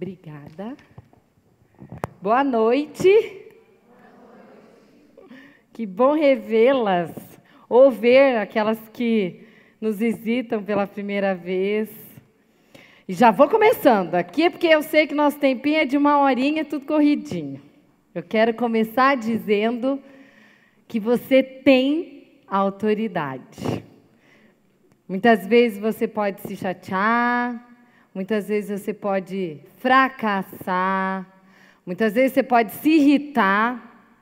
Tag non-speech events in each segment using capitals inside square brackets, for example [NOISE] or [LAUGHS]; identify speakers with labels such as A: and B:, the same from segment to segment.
A: Obrigada. Boa noite. Que bom revê-las, ou ver aquelas que nos visitam pela primeira vez. E já vou começando aqui, porque eu sei que nosso tempinho é de uma horinha, tudo corridinho. Eu quero começar dizendo que você tem autoridade. Muitas vezes você pode se chatear, muitas vezes você pode fracassar, muitas vezes você pode se irritar,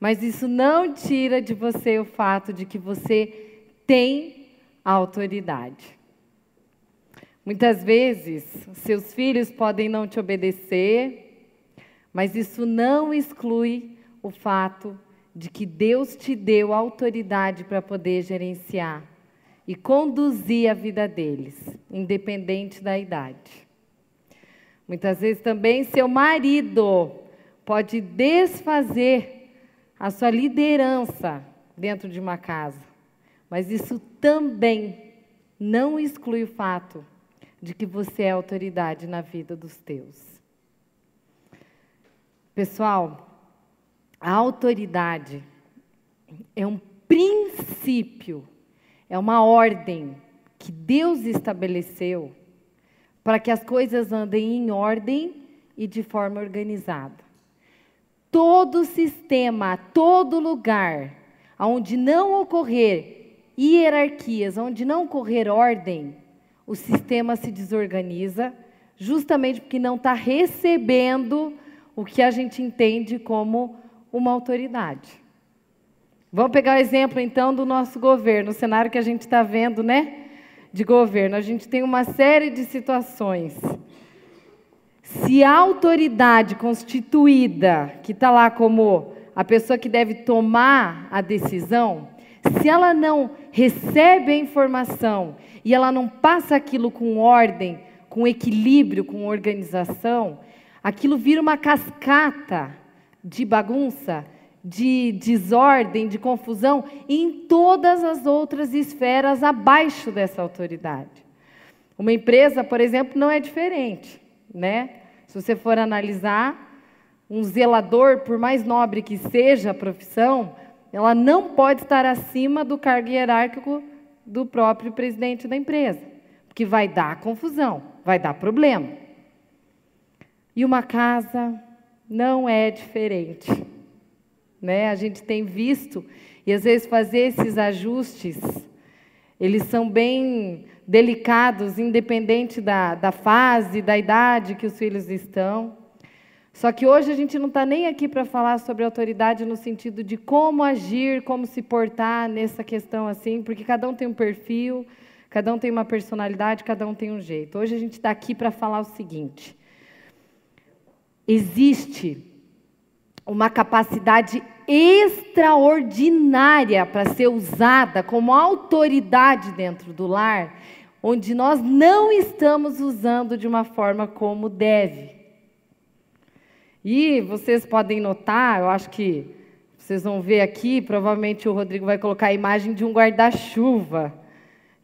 A: mas isso não tira de você o fato de que você tem autoridade. Muitas vezes seus filhos podem não te obedecer, mas isso não exclui o fato de que Deus te deu autoridade para poder gerenciar e conduzir a vida deles, independente da idade. Muitas vezes também seu marido pode desfazer a sua liderança dentro de uma casa, mas isso também não exclui o fato de que você é autoridade na vida dos teus. Pessoal, a autoridade é um princípio é uma ordem que Deus estabeleceu para que as coisas andem em ordem e de forma organizada. Todo sistema, todo lugar onde não ocorrer hierarquias, onde não ocorrer ordem, o sistema se desorganiza, justamente porque não está recebendo o que a gente entende como uma autoridade. Vamos pegar o exemplo então do nosso governo, o cenário que a gente está vendo, né? De governo. A gente tem uma série de situações. Se a autoridade constituída, que está lá como a pessoa que deve tomar a decisão, se ela não recebe a informação e ela não passa aquilo com ordem, com equilíbrio, com organização, aquilo vira uma cascata de bagunça de desordem, de confusão em todas as outras esferas abaixo dessa autoridade. Uma empresa, por exemplo, não é diferente, né? Se você for analisar, um zelador, por mais nobre que seja a profissão, ela não pode estar acima do cargo hierárquico do próprio presidente da empresa, porque vai dar confusão, vai dar problema. E uma casa não é diferente né? A gente tem visto e às vezes fazer esses ajustes, eles são bem delicados, independente da, da fase, da idade que os filhos estão. Só que hoje a gente não está nem aqui para falar sobre autoridade no sentido de como agir, como se portar nessa questão assim, porque cada um tem um perfil, cada um tem uma personalidade, cada um tem um jeito. Hoje a gente está aqui para falar o seguinte: existe uma capacidade extraordinária para ser usada como autoridade dentro do lar, onde nós não estamos usando de uma forma como deve. E vocês podem notar, eu acho que vocês vão ver aqui, provavelmente o Rodrigo vai colocar a imagem de um guarda-chuva.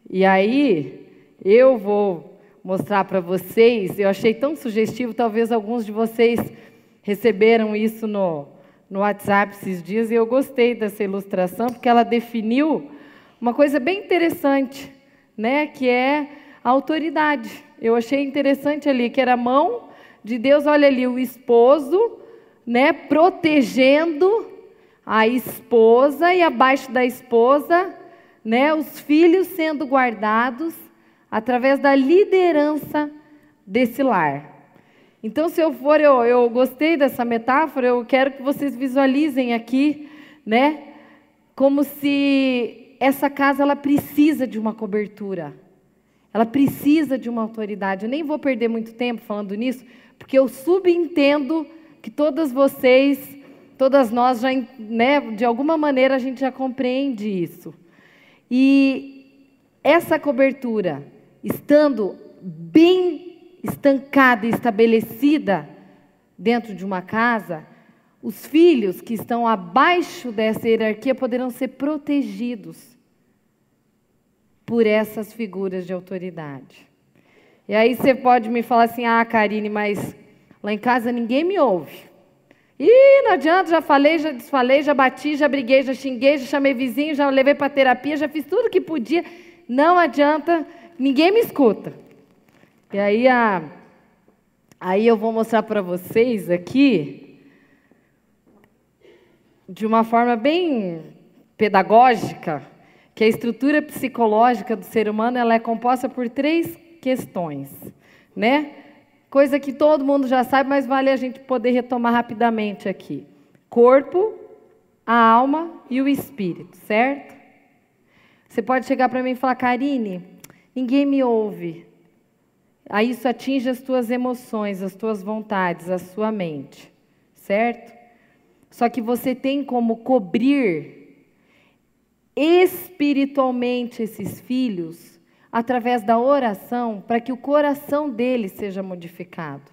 A: E aí, eu vou mostrar para vocês, eu achei tão sugestivo, talvez alguns de vocês receberam isso no, no WhatsApp esses dias e eu gostei dessa ilustração porque ela definiu uma coisa bem interessante, né, que é a autoridade. Eu achei interessante ali que era a mão de Deus, olha ali o esposo, né, protegendo a esposa e abaixo da esposa, né, os filhos sendo guardados através da liderança desse lar. Então, se eu for, eu, eu gostei dessa metáfora, eu quero que vocês visualizem aqui, né? Como se essa casa ela precisa de uma cobertura. Ela precisa de uma autoridade. Eu nem vou perder muito tempo falando nisso, porque eu subentendo que todas vocês, todas nós já, né, de alguma maneira a gente já compreende isso. E essa cobertura, estando bem estancada e estabelecida dentro de uma casa, os filhos que estão abaixo dessa hierarquia poderão ser protegidos por essas figuras de autoridade. E aí você pode me falar assim: ah, Karine, mas Lá em casa ninguém me ouve. Ih, não adianta, já falei, já desfalei, já bati, já briguei, já xinguei, já chamei vizinho, já levei para terapia, já fiz tudo que podia. Não adianta, ninguém me escuta. E aí, a, aí eu vou mostrar para vocês aqui, de uma forma bem pedagógica, que a estrutura psicológica do ser humano ela é composta por três questões, né? Coisa que todo mundo já sabe, mas vale a gente poder retomar rapidamente aqui. Corpo, a alma e o espírito, certo? Você pode chegar para mim e falar, Karine, ninguém me ouve. Aí isso atinge as tuas emoções, as tuas vontades, a sua mente, certo? Só que você tem como cobrir espiritualmente esses filhos através da oração para que o coração dele seja modificado.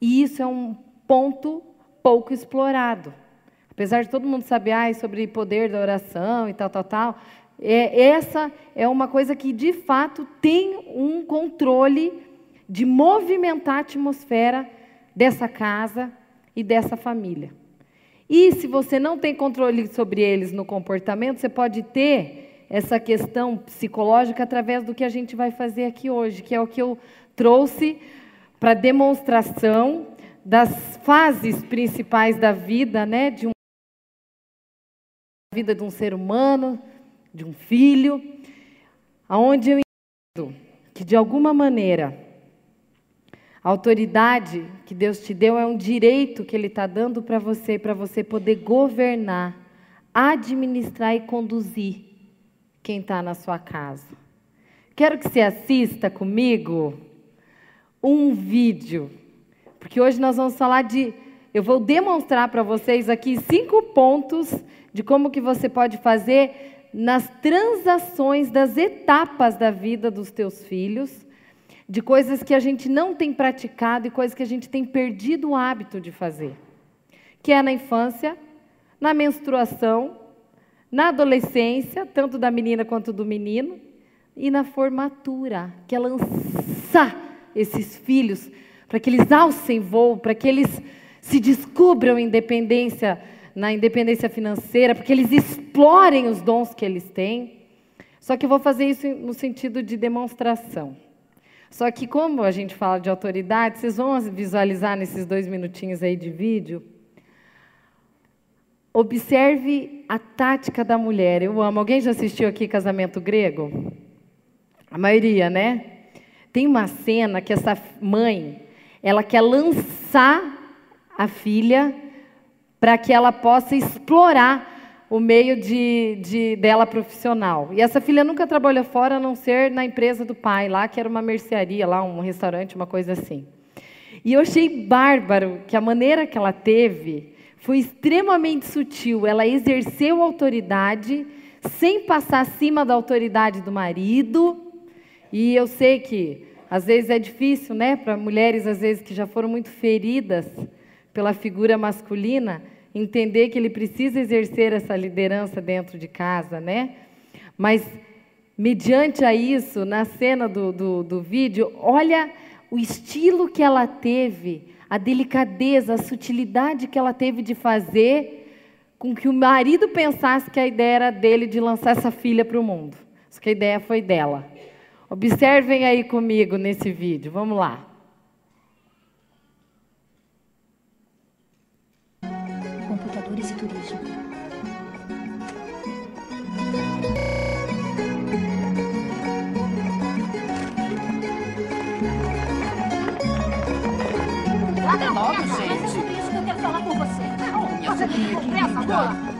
A: E isso é um ponto pouco explorado. Apesar de todo mundo saber ah, sobre poder da oração e tal, tal, tal, é, essa é uma coisa que de fato tem um controle de movimentar a atmosfera dessa casa e dessa família. E se você não tem controle sobre eles no comportamento, você pode ter essa questão psicológica através do que a gente vai fazer aqui hoje, que é o que eu trouxe para demonstração das fases principais da vida, né, de um vida de um ser humano, de um filho, aonde eu entendo que de alguma maneira a autoridade que Deus te deu é um direito que Ele está dando para você, para você poder governar, administrar e conduzir quem está na sua casa. Quero que você assista comigo um vídeo, porque hoje nós vamos falar de. Eu vou demonstrar para vocês aqui cinco pontos de como que você pode fazer nas transações das etapas da vida dos teus filhos, de coisas que a gente não tem praticado e coisas que a gente tem perdido o hábito de fazer, que é na infância, na menstruação na adolescência, tanto da menina quanto do menino, e na formatura, que é lançar esses filhos para que eles alcem voo, para que eles se descubram independência na independência financeira, para que eles explorem os dons que eles têm. Só que eu vou fazer isso no sentido de demonstração. Só que como a gente fala de autoridade, vocês vão visualizar nesses dois minutinhos aí de vídeo Observe a tática da mulher. Eu amo. Alguém já assistiu aqui Casamento Grego? A maioria, né? Tem uma cena que essa mãe, ela quer lançar a filha para que ela possa explorar o meio de, de, dela profissional. E essa filha nunca trabalhou fora a não ser na empresa do pai, lá que era uma mercearia, lá um restaurante, uma coisa assim. E eu achei bárbaro que a maneira que ela teve foi extremamente sutil. Ela exerceu autoridade sem passar acima da autoridade do marido. E eu sei que às vezes é difícil, né, para mulheres às vezes que já foram muito feridas pela figura masculina, entender que ele precisa exercer essa liderança dentro de casa, né? Mas mediante a isso, na cena do, do, do vídeo, olha o estilo que ela teve a delicadeza, a sutilidade que ela teve de fazer com que o marido pensasse que a ideia era dele de lançar essa filha para o mundo. Só que a ideia foi dela. Observem aí comigo nesse vídeo. Vamos lá.
B: Você tem conversa boa.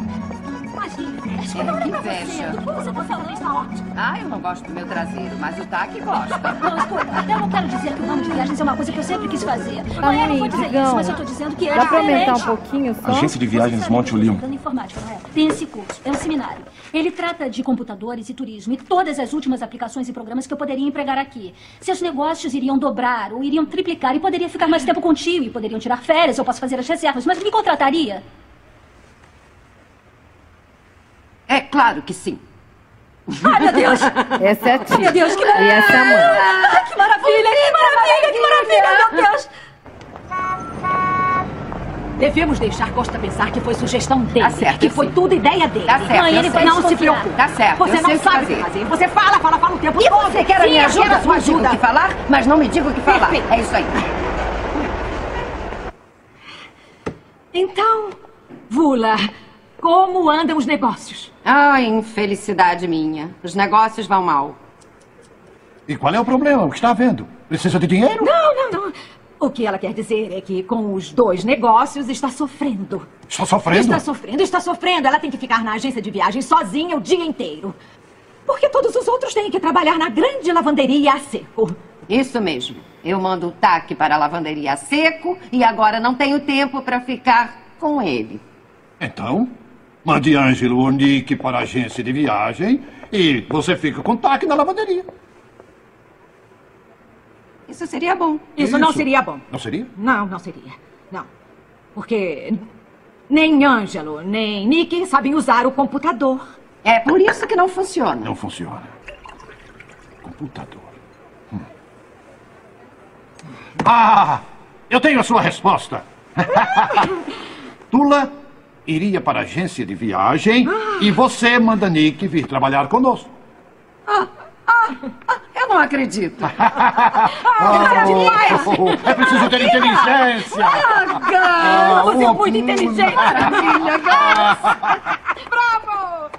C: É, que inveja.
B: O que você está falando está ótimo.
C: Ah, eu não gosto do meu traseiro, mas o Taki gosta.
B: Não, escuta, eu não quero dizer que o nome de viagens é uma coisa que eu sempre quis fazer.
A: Tá
B: não é, não vou dizer
A: Digão.
B: isso, mas eu estou dizendo que é
A: Dá para aumentar um pouquinho só?
D: Agência de Viagens Monte Olimpo.
B: Estudando informática, não é? Tem esse curso, é um seminário. Ele trata de computadores e turismo e todas as últimas aplicações e programas que eu poderia empregar aqui. Seus negócios iriam dobrar ou iriam triplicar e poderia ficar mais tempo contigo e poderiam tirar férias, eu posso fazer as reservas, mas me contrataria?
C: É claro que sim.
B: Ai, meu Deus!
A: Essa é a tia.
B: Meu Deus, que
A: E essa é a mãe.
B: Ah, que maravilha, que maravilha, que maravilha, meu Deus!
D: Devemos deixar Costa pensar que foi sugestão dele.
C: Tá certo,
D: que foi
C: sei.
D: tudo ideia dele.
C: Tá certo,
D: Mãe, ele não se preocupe.
C: Tá certo,
D: Você
C: eu
D: não sabe o que
C: fazer.
D: fazer. Você fala, fala, fala o tempo
C: E
D: todo.
C: você quer a
D: Sim,
C: minha ajuda?
D: sua
C: diga o
D: ajuda.
C: que falar, mas não me diga o que falar.
D: Perfeito.
C: É isso aí.
D: Então, Vula, como andam os negócios?
C: Ai, infelicidade minha. Os negócios vão mal.
E: E qual é o problema? O que está havendo? Precisa de dinheiro?
D: Não, não, não. O que ela quer dizer é que com os dois negócios está sofrendo.
E: Está sofrendo?
D: Está sofrendo, está sofrendo. Ela tem que ficar na agência de viagem sozinha o dia inteiro. Porque todos os outros têm que trabalhar na grande lavanderia a seco.
C: Isso mesmo. Eu mando o taque para a lavanderia a seco e agora não tenho tempo para ficar com ele.
E: Então, mande Ângelo ou Nick para a agência de viagem e você fica com o taque na lavanderia.
C: Isso seria bom.
D: Isso, não seria bom.
E: Não seria?
D: Não, não seria. Não. Porque nem Ângelo, nem Nick sabem usar o computador.
C: É por isso que não funciona.
E: Não funciona. Computador. Hum. Ah! Eu tenho a sua resposta. [LAUGHS] Tula iria para a agência de viagem e você manda Nick vir trabalhar conosco.
C: Eu não acredito. [LAUGHS]
E: Oh, é preciso ter inteligência.
D: Ah, você é
E: uma
D: muito inteligente.
C: Maravilha,
D: Bravo!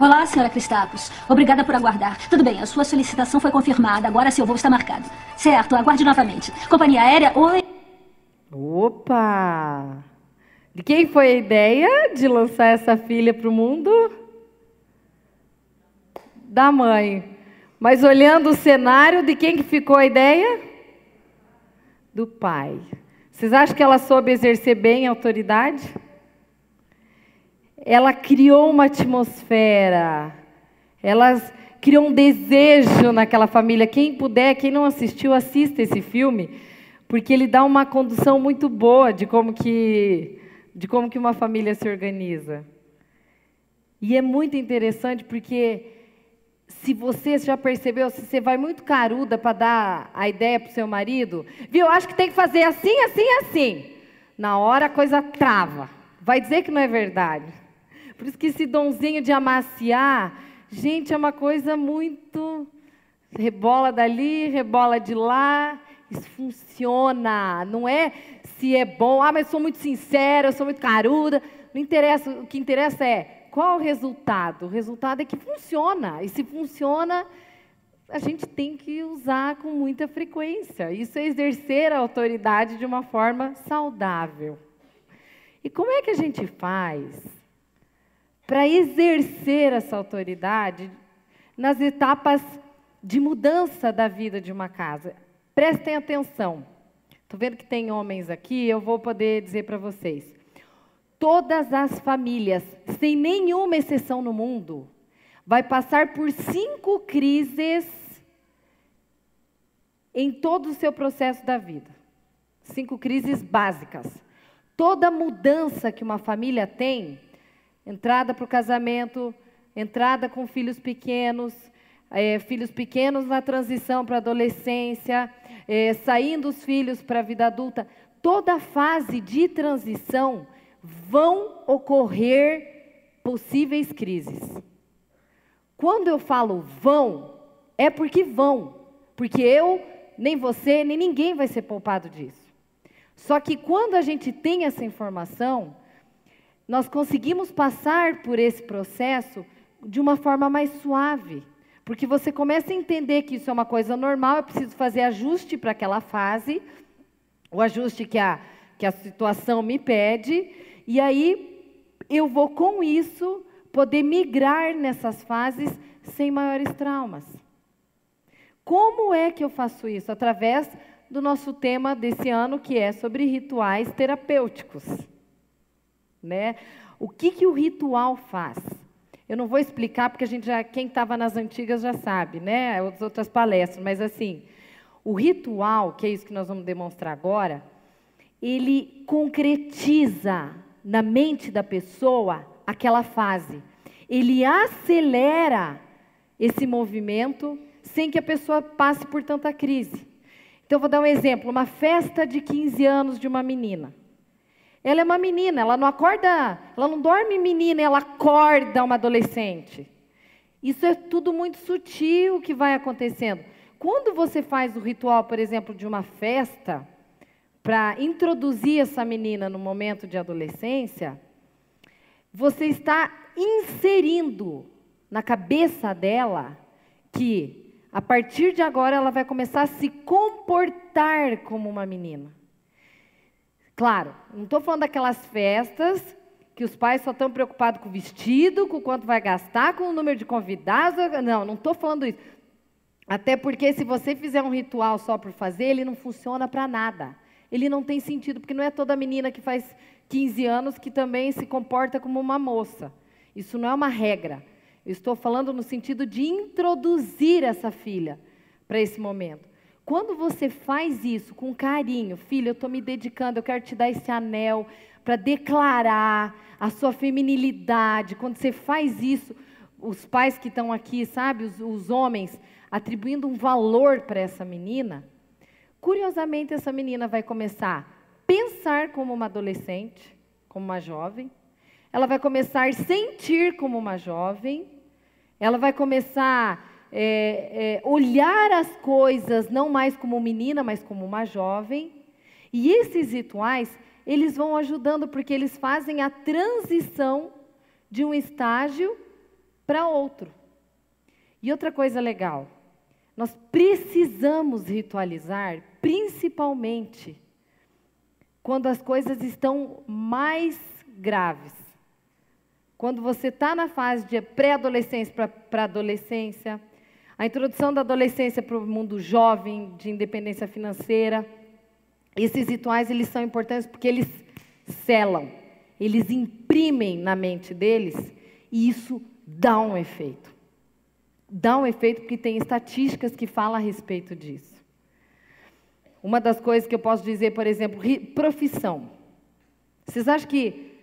B: Olá, senhora Cristapos. Obrigada por aguardar. Tudo bem, a sua solicitação foi confirmada. Agora seu voo está marcado. Certo, aguarde novamente. Companhia aérea, oi.
A: Opa! De quem foi a ideia de lançar essa filha para o mundo? Da mãe. Mas olhando o cenário, de quem que ficou a ideia? Do pai. Vocês acham que ela soube exercer bem a autoridade? Ela criou uma atmosfera. Ela criou um desejo naquela família. Quem puder, quem não assistiu, assista esse filme, porque ele dá uma condução muito boa de como que de como que uma família se organiza. E é muito interessante porque se você já percebeu, se você vai muito caruda para dar a ideia para o seu marido, viu? Acho que tem que fazer assim, assim, assim. Na hora a coisa trava. Vai dizer que não é verdade. Por isso que esse donzinho de amaciar, gente, é uma coisa muito rebola dali, rebola de lá. Isso funciona. Não é se é bom, ah, mas sou muito sincera, sou muito caruda. Não interessa, o que interessa é qual o resultado? O resultado é que funciona. E se funciona, a gente tem que usar com muita frequência. Isso é exercer a autoridade de uma forma saudável. E como é que a gente faz para exercer essa autoridade nas etapas de mudança da vida de uma casa? Prestem atenção. Estou vendo que tem homens aqui, eu vou poder dizer para vocês. Todas as famílias, sem nenhuma exceção no mundo, vai passar por cinco crises em todo o seu processo da vida. Cinco crises básicas. Toda mudança que uma família tem, entrada para o casamento, entrada com filhos pequenos, é, filhos pequenos na transição para a adolescência, é, saindo os filhos para a vida adulta, toda fase de transição vão ocorrer possíveis crises. Quando eu falo vão, é porque vão, porque eu, nem você, nem ninguém vai ser poupado disso. Só que quando a gente tem essa informação, nós conseguimos passar por esse processo de uma forma mais suave. Porque você começa a entender que isso é uma coisa normal, eu preciso fazer ajuste para aquela fase, o ajuste que a, que a situação me pede, e aí eu vou com isso poder migrar nessas fases sem maiores traumas. Como é que eu faço isso? Através do nosso tema desse ano, que é sobre rituais terapêuticos. Né? O que, que o ritual faz? Eu não vou explicar porque a gente já quem estava nas antigas já sabe, né? As outras palestras, mas assim, o ritual, que é isso que nós vamos demonstrar agora, ele concretiza na mente da pessoa aquela fase. Ele acelera esse movimento sem que a pessoa passe por tanta crise. Então, vou dar um exemplo: uma festa de 15 anos de uma menina. Ela é uma menina, ela não acorda, ela não dorme menina, ela acorda uma adolescente. Isso é tudo muito sutil que vai acontecendo. Quando você faz o ritual, por exemplo, de uma festa, para introduzir essa menina no momento de adolescência, você está inserindo na cabeça dela que a partir de agora ela vai começar a se comportar como uma menina. Claro, não estou falando daquelas festas que os pais só estão preocupados com o vestido, com quanto vai gastar, com o número de convidados. Não, não estou falando isso. Até porque se você fizer um ritual só por fazer, ele não funciona para nada. Ele não tem sentido, porque não é toda menina que faz 15 anos que também se comporta como uma moça. Isso não é uma regra. Eu estou falando no sentido de introduzir essa filha para esse momento. Quando você faz isso com carinho, filha, eu estou me dedicando, eu quero te dar esse anel para declarar a sua feminilidade. Quando você faz isso, os pais que estão aqui, sabe, os, os homens, atribuindo um valor para essa menina, curiosamente essa menina vai começar a pensar como uma adolescente, como uma jovem, ela vai começar a sentir como uma jovem, ela vai começar é, é, olhar as coisas não mais como menina, mas como uma jovem. E esses rituais, eles vão ajudando porque eles fazem a transição de um estágio para outro. E outra coisa legal, nós precisamos ritualizar, principalmente quando as coisas estão mais graves. Quando você está na fase de pré-adolescência para adolescência, a introdução da adolescência para o mundo jovem, de independência financeira. Esses rituais eles são importantes porque eles selam, eles imprimem na mente deles e isso dá um efeito. Dá um efeito porque tem estatísticas que falam a respeito disso. Uma das coisas que eu posso dizer, por exemplo, profissão. Vocês acham que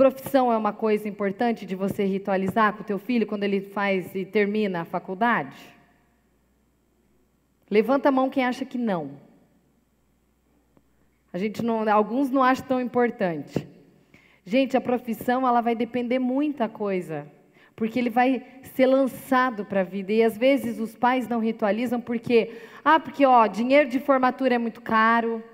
A: Profissão é uma coisa importante de você ritualizar com o teu filho quando ele faz e termina a faculdade? Levanta a mão quem acha que não. A gente não, alguns não acham tão importante. Gente, a profissão ela vai depender muita coisa, porque ele vai ser lançado para a vida e às vezes os pais não ritualizam porque ah, porque ó, dinheiro de formatura é muito caro.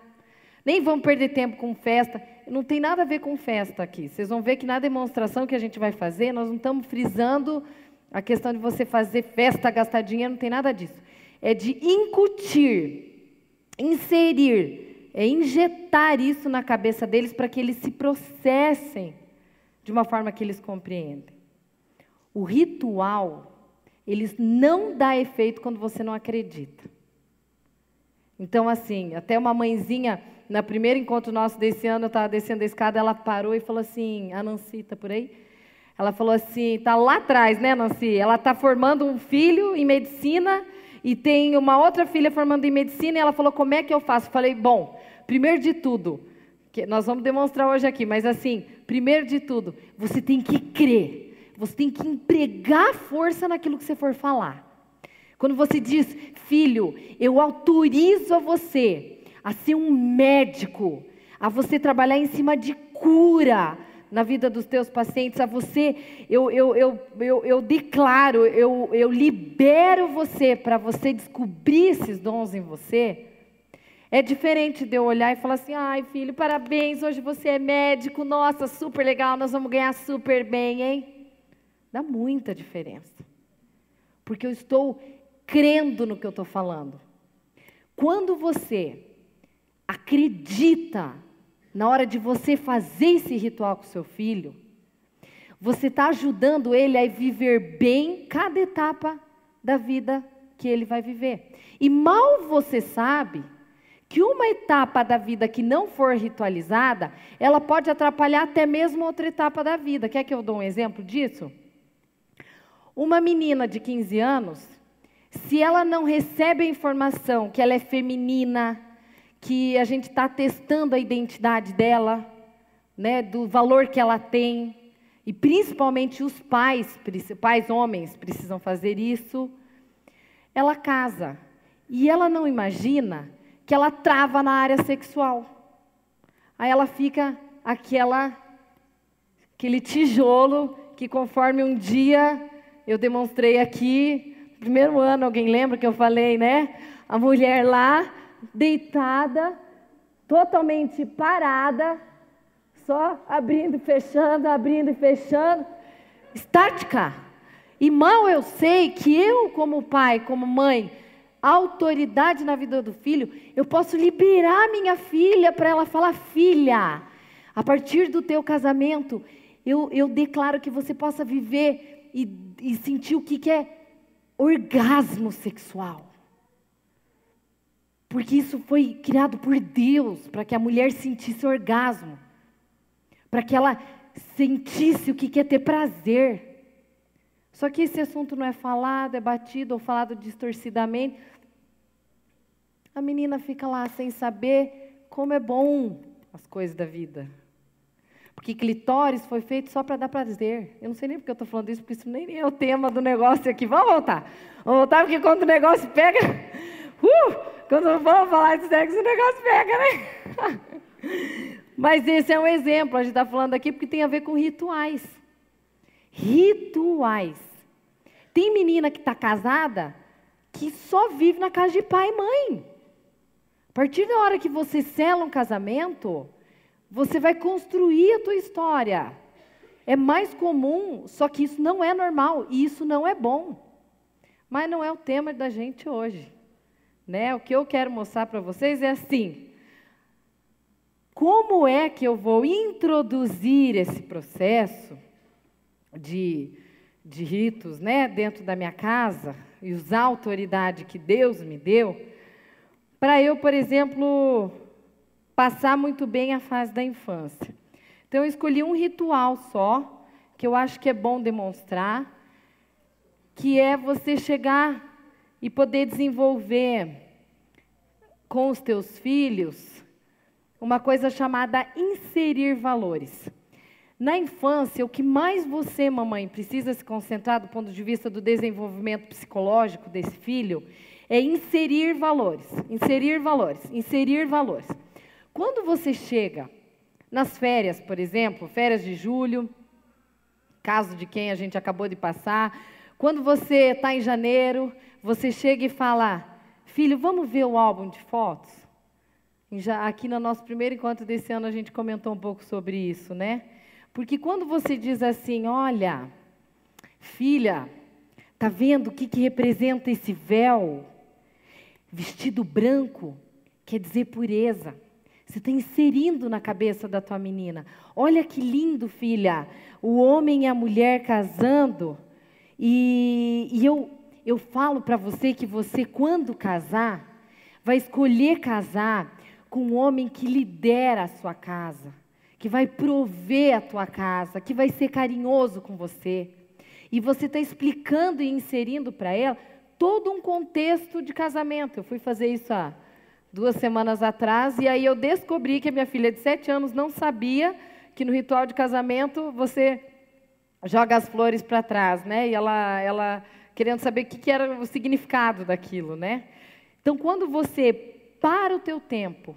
A: Nem vamos perder tempo com festa não tem nada a ver com festa aqui. Vocês vão ver que na demonstração que a gente vai fazer, nós não estamos frisando a questão de você fazer festa, gastar dinheiro, não tem nada disso. É de incutir, inserir, é injetar isso na cabeça deles para que eles se processem de uma forma que eles compreendem. O ritual, eles não dá efeito quando você não acredita. Então, assim, até uma mãezinha na primeiro encontro nosso desse ano, eu estava descendo a escada, ela parou e falou assim, a Nancy está por aí? Ela falou assim, está lá atrás, né, Nancy? Ela está formando um filho em medicina e tem uma outra filha formando em medicina e ela falou, como é que eu faço? falei, bom, primeiro de tudo, que nós vamos demonstrar hoje aqui, mas assim, primeiro de tudo, você tem que crer, você tem que empregar força naquilo que você for falar. Quando você diz, filho, eu autorizo a você a ser um médico, a você trabalhar em cima de cura na vida dos teus pacientes, a você, eu, eu, eu, eu, eu declaro, eu, eu libero você para você descobrir esses dons em você. É diferente de eu olhar e falar assim: ai, filho, parabéns, hoje você é médico, nossa, super legal, nós vamos ganhar super bem, hein? Dá muita diferença. Porque eu estou crendo no que eu estou falando. Quando você acredita na hora de você fazer esse ritual com seu filho, você está ajudando ele a viver bem cada etapa da vida que ele vai viver. E mal você sabe que uma etapa da vida que não for ritualizada, ela pode atrapalhar até mesmo outra etapa da vida. Quer que eu dou um exemplo disso? Uma menina de 15 anos, se ela não recebe a informação que ela é feminina, que a gente está testando a identidade dela, né, do valor que ela tem, e principalmente os pais, pais homens precisam fazer isso. Ela casa e ela não imagina que ela trava na área sexual. Aí ela fica aquela aquele tijolo que conforme um dia eu demonstrei aqui, primeiro ano, alguém lembra que eu falei, né? A mulher lá deitada, totalmente parada, só abrindo e fechando, abrindo e fechando, estática. E mal eu sei que eu, como pai, como mãe, autoridade na vida do filho, eu posso liberar minha filha para ela falar: filha, a partir do teu casamento, eu, eu declaro que você possa viver e, e sentir o que, que é orgasmo sexual. Porque isso foi criado por Deus, para que a mulher sentisse orgasmo, para que ela sentisse o que quer ter prazer. Só que esse assunto não é falado, é batido ou falado distorcidamente. A menina fica lá sem saber como é bom as coisas da vida. Porque clitóris foi feito só para dar prazer. Eu não sei nem porque eu estou falando isso, porque isso nem é o tema do negócio aqui. Vamos voltar. Vamos voltar, porque quando o negócio pega. [LAUGHS] Uh, quando vamos falar de sexo, o negócio pega, né? [LAUGHS] Mas esse é um exemplo. A gente está falando aqui porque tem a ver com rituais. Rituais. Tem menina que está casada que só vive na casa de pai e mãe. A partir da hora que você sela um casamento, você vai construir a tua história. É mais comum, só que isso não é normal e isso não é bom. Mas não é o tema da gente hoje. Né? O que eu quero mostrar para vocês é assim: como é que eu vou introduzir esse processo de, de ritos né, dentro da minha casa e usar a autoridade que Deus me deu, para eu, por exemplo, passar muito bem a fase da infância. Então, eu escolhi um ritual só, que eu acho que é bom demonstrar, que é você chegar e poder desenvolver com os teus filhos uma coisa chamada inserir valores. Na infância, o que mais você, mamãe, precisa se concentrar do ponto de vista do desenvolvimento psicológico desse filho é inserir valores, inserir valores, inserir valores. Quando você chega nas férias, por exemplo, férias de julho, caso de quem a gente acabou de passar, quando você está em janeiro, você chega e fala: Filho, vamos ver o álbum de fotos? Aqui no nosso primeiro encontro desse ano a gente comentou um pouco sobre isso, né? Porque quando você diz assim, olha, filha, tá vendo o que, que representa esse véu? Vestido branco quer dizer pureza. Você está inserindo na cabeça da tua menina. Olha que lindo, filha. O homem e a mulher casando. E, e eu, eu falo para você que você, quando casar, vai escolher casar com um homem que lidera a sua casa, que vai prover a tua casa, que vai ser carinhoso com você. E você está explicando e inserindo para ela todo um contexto de casamento. Eu fui fazer isso há duas semanas atrás, e aí eu descobri que a minha filha de sete anos não sabia que no ritual de casamento você joga as flores para trás, né? E ela, ela querendo saber o que, que era o significado daquilo, né? Então, quando você para o teu tempo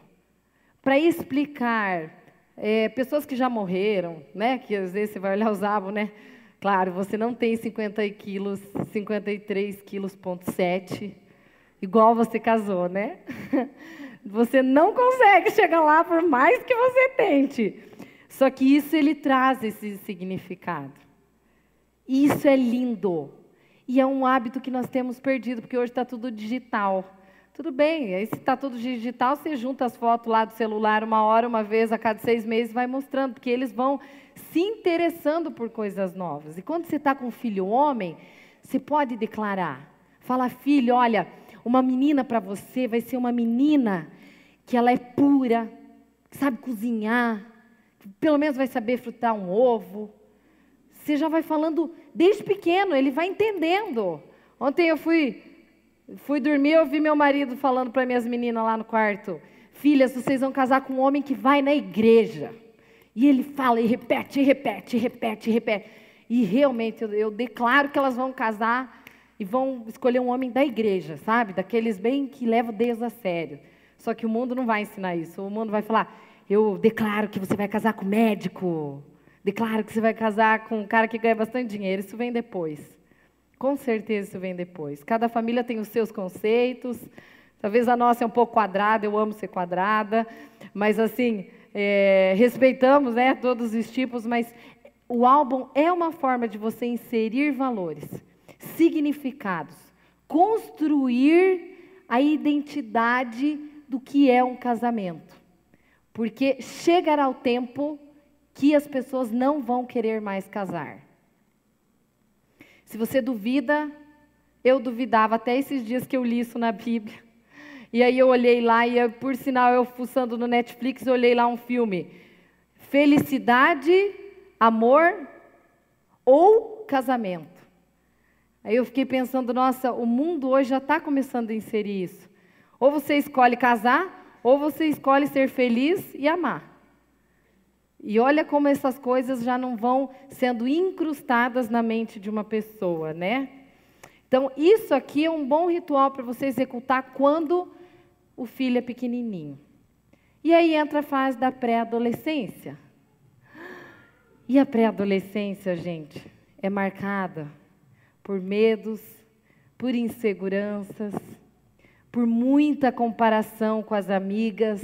A: para explicar é, pessoas que já morreram, né? Que às vezes você vai olhar os abos, né? Claro, você não tem 50 quilos, 53 quilos ponto 7 igual você casou, né? [LAUGHS] Você não consegue chegar lá por mais que você tente. Só que isso ele traz esse significado. Isso é lindo. E é um hábito que nós temos perdido, porque hoje está tudo digital. Tudo bem, aí se está tudo digital, você junta as fotos lá do celular uma hora, uma vez, a cada seis meses, vai mostrando, porque eles vão se interessando por coisas novas. E quando você está com um filho homem, você pode declarar. Fala, filho, olha, uma menina para você vai ser uma menina que ela é pura, sabe cozinhar, pelo menos vai saber frutar um ovo. Você já vai falando desde pequeno, ele vai entendendo. Ontem eu fui fui dormir, eu vi meu marido falando para minhas meninas lá no quarto: "Filhas, vocês vão casar com um homem que vai na igreja". E ele fala e repete, e repete, e repete, e repete. E realmente eu, eu declaro que elas vão casar e vão escolher um homem da igreja, sabe? Daqueles bem que levam Deus a sério. Só que o mundo não vai ensinar isso. O mundo vai falar: eu declaro que você vai casar com médico, declaro que você vai casar com um cara que ganha bastante dinheiro. Isso vem depois. Com certeza isso vem depois. Cada família tem os seus conceitos. Talvez a nossa é um pouco quadrada, eu amo ser quadrada, mas assim, é, respeitamos né, todos os tipos, mas o álbum é uma forma de você inserir valores, significados, construir a identidade do que é um casamento. Porque chegará o tempo que as pessoas não vão querer mais casar. Se você duvida, eu duvidava até esses dias que eu li isso na Bíblia. E aí eu olhei lá e, por sinal, eu fuçando no Netflix, eu olhei lá um filme. Felicidade, amor ou casamento. Aí eu fiquei pensando, nossa, o mundo hoje já está começando a inserir isso. Ou você escolhe casar, ou você escolhe ser feliz e amar. E olha como essas coisas já não vão sendo incrustadas na mente de uma pessoa, né? Então, isso aqui é um bom ritual para você executar quando o filho é pequenininho. E aí entra a fase da pré-adolescência. E a pré-adolescência, gente, é marcada por medos, por inseguranças, por muita comparação com as amigas,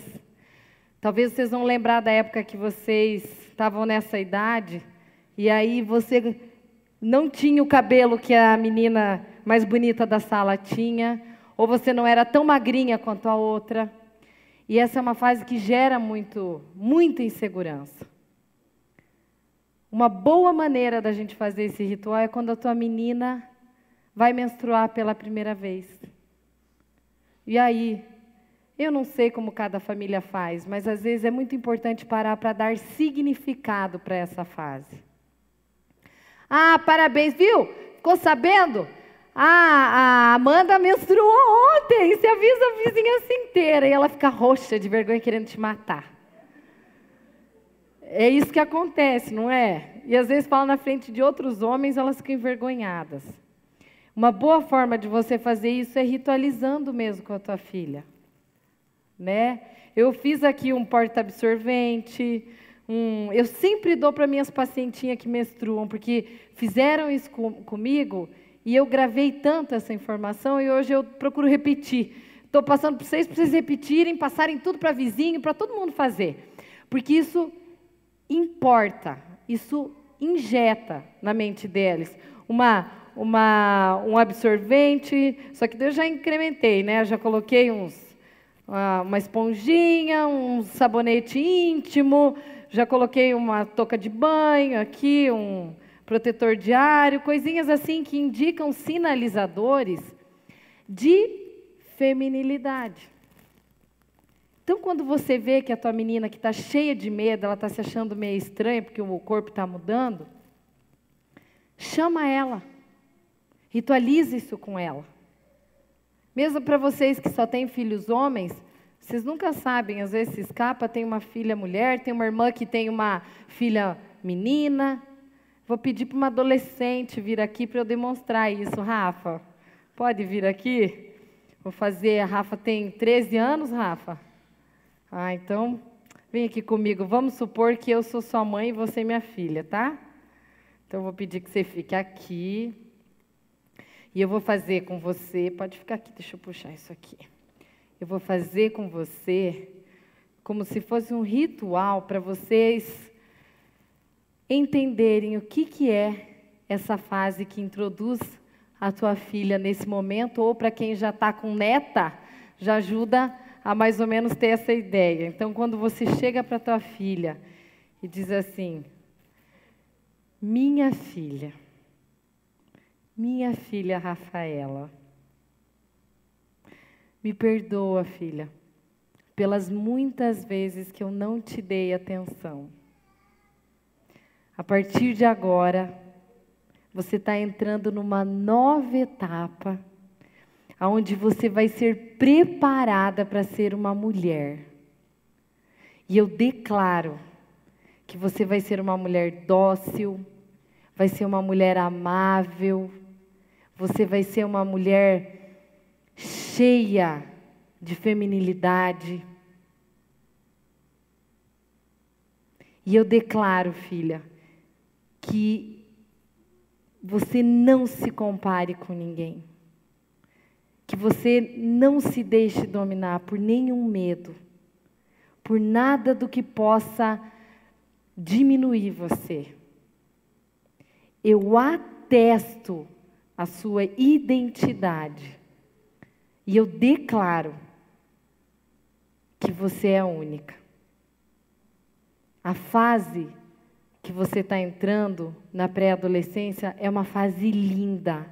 A: Talvez vocês vão lembrar da época que vocês estavam nessa idade e aí você não tinha o cabelo que a menina mais bonita da sala tinha, ou você não era tão magrinha quanto a outra. E essa é uma fase que gera muito, muita insegurança. Uma boa maneira da gente fazer esse ritual é quando a tua menina vai menstruar pela primeira vez. E aí, eu não sei como cada família faz, mas às vezes é muito importante parar para dar significado para essa fase. Ah, parabéns, viu? Ficou sabendo? Ah, a Amanda menstruou ontem. Você avisa a vizinhança inteira e ela fica roxa de vergonha querendo te matar. É isso que acontece, não é? E às vezes fala na frente de outros homens, elas ficam envergonhadas. Uma boa forma de você fazer isso é ritualizando mesmo com a tua filha né? Eu fiz aqui um porta-absorvente, um... eu sempre dou para minhas pacientinhas que menstruam, porque fizeram isso com, comigo e eu gravei tanto essa informação e hoje eu procuro repetir. Estou passando para vocês, para vocês repetirem, passarem tudo para vizinho, para todo mundo fazer. Porque isso importa, isso injeta na mente deles uma, uma, um absorvente, só que eu já incrementei, né? Eu já coloquei uns uma esponjinha, um sabonete íntimo, já coloquei uma touca de banho aqui, um protetor diário, coisinhas assim que indicam sinalizadores de feminilidade. Então, quando você vê que a tua menina que está cheia de medo, ela está se achando meio estranha porque o corpo está mudando, chama ela, ritualize isso com ela. Mesmo para vocês que só têm filhos homens, vocês nunca sabem, às vezes se escapa, tem uma filha mulher, tem uma irmã que tem uma filha menina. Vou pedir para uma adolescente vir aqui para eu demonstrar isso, Rafa. Pode vir aqui? Vou fazer. A Rafa tem 13 anos, Rafa? Ah, então vem aqui comigo. Vamos supor que eu sou sua mãe e você minha filha, tá? Então vou pedir que você fique aqui. E eu vou fazer com você, pode ficar aqui, deixa eu puxar isso aqui. Eu vou fazer com você como se fosse um ritual para vocês entenderem o que, que é essa fase que introduz a tua filha nesse momento, ou para quem já está com neta, já ajuda a mais ou menos ter essa ideia. Então, quando você chega para tua filha e diz assim: Minha filha, minha filha Rafaela, me perdoa, filha, pelas muitas vezes que eu não te dei atenção. A partir de agora, você está entrando numa nova etapa, onde você vai ser preparada para ser uma mulher. E eu declaro que você vai ser uma mulher dócil, vai ser uma mulher amável, você vai ser uma mulher cheia de feminilidade. E eu declaro, filha, que você não se compare com ninguém. Que você não se deixe dominar por nenhum medo, por nada do que possa diminuir você. Eu atesto a sua identidade e eu declaro que você é única. A fase que você está entrando na pré-adolescência é uma fase linda.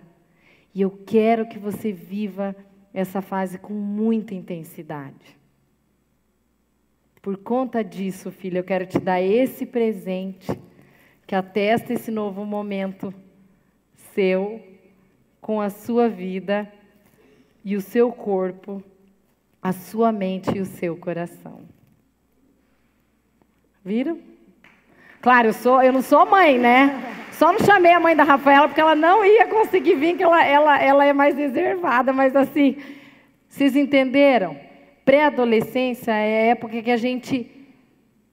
A: E eu quero que você viva essa fase com muita intensidade. Por conta disso, filho, eu quero te dar esse presente que atesta esse novo momento seu com a sua vida e o seu corpo, a sua mente e o seu coração. Viram? Claro, eu, sou, eu não sou mãe, né? Só não chamei a mãe da Rafaela porque ela não ia conseguir vir, que ela, ela, ela é mais reservada, mas assim, vocês entenderam? Pré-adolescência é a época que a gente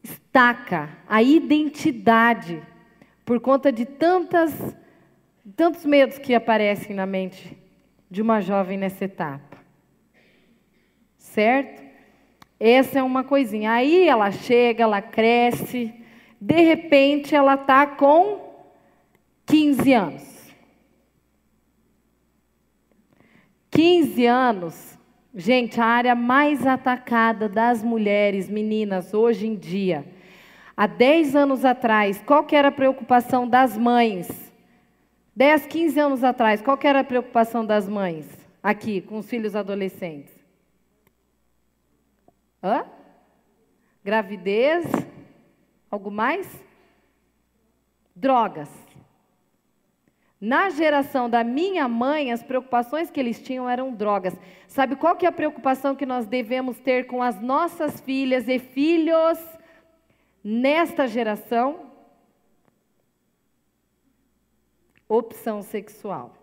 A: estaca a identidade por conta de tantas, tantos medos que aparecem na mente de uma jovem nessa etapa. Certo? Essa é uma coisinha. Aí ela chega, ela cresce, de repente ela está com 15 anos. 15 anos, gente, a área mais atacada das mulheres, meninas, hoje em dia. Há 10 anos atrás, qual que era a preocupação das mães? 10, 15 anos atrás, qual era a preocupação das mães aqui com os filhos adolescentes? Hã? Gravidez? Algo mais? Drogas. Na geração da minha mãe, as preocupações que eles tinham eram drogas. Sabe qual que é a preocupação que nós devemos ter com as nossas filhas e filhos nesta geração? Opção sexual.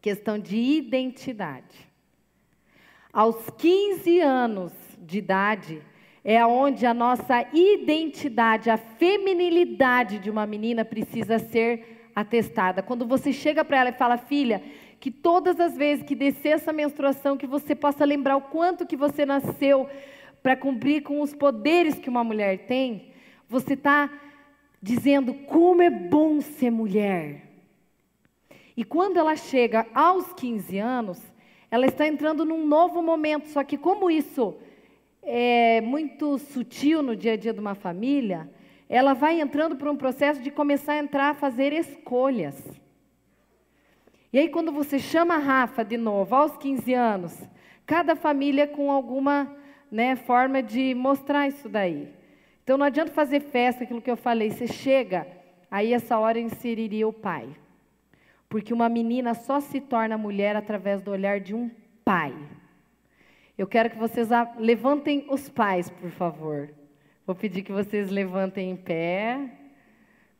A: Questão de identidade. Aos 15 anos de idade, é onde a nossa identidade, a feminilidade de uma menina precisa ser atestada. Quando você chega para ela e fala, filha, que todas as vezes que descer essa menstruação, que você possa lembrar o quanto que você nasceu para cumprir com os poderes que uma mulher tem, você está dizendo como é bom ser mulher. E quando ela chega aos 15 anos, ela está entrando num novo momento, só que como isso é muito sutil no dia a dia de uma família, ela vai entrando por um processo de começar a entrar a fazer escolhas. E aí, quando você chama a Rafa de novo, aos 15 anos, cada família com alguma né, forma de mostrar isso daí. Então, não adianta fazer festa, aquilo que eu falei, você chega, aí essa hora inseriria o pai. Porque uma menina só se torna mulher através do olhar de um pai. Eu quero que vocês levantem os pais, por favor. Vou pedir que vocês levantem em pé.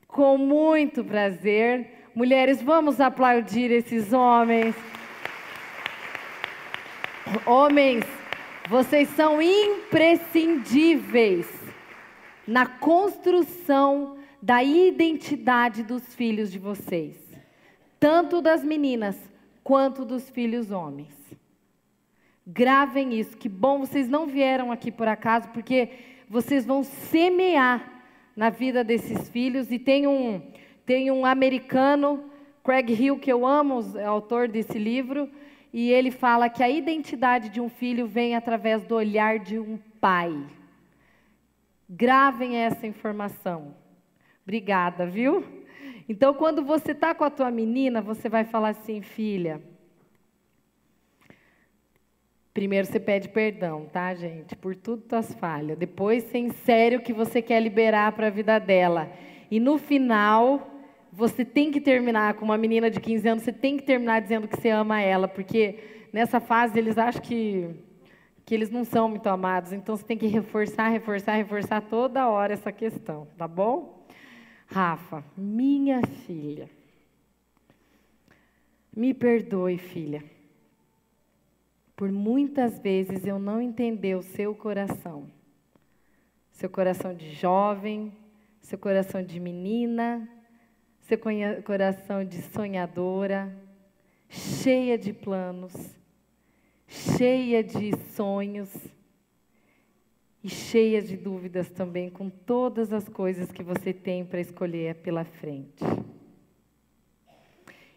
A: Com muito prazer. Mulheres, vamos aplaudir esses homens. Homens, vocês são imprescindíveis na construção da identidade dos filhos de vocês, tanto das meninas quanto dos filhos homens. Gravem isso. Que bom, vocês não vieram aqui por acaso, porque vocês vão semear na vida desses filhos. E tem um, tem um americano, Craig Hill, que eu amo, é autor desse livro, e ele fala que a identidade de um filho vem através do olhar de um pai. Gravem essa informação. Obrigada, viu? Então, quando você está com a tua menina, você vai falar assim, filha. Primeiro você pede perdão, tá, gente? Por tudo tuas falhas. Depois você insere o que você quer liberar para a vida dela. E no final, você tem que terminar com uma menina de 15 anos, você tem que terminar dizendo que você ama ela, porque nessa fase eles acham que que eles não são muito amados, então você tem que reforçar, reforçar, reforçar toda hora essa questão, tá bom? Rafa, minha filha. Me perdoe, filha por muitas vezes eu não entender o seu coração. Seu coração de jovem, seu coração de menina, seu coração de sonhadora, cheia de planos, cheia de sonhos e cheia de dúvidas também com todas as coisas que você tem para escolher pela frente.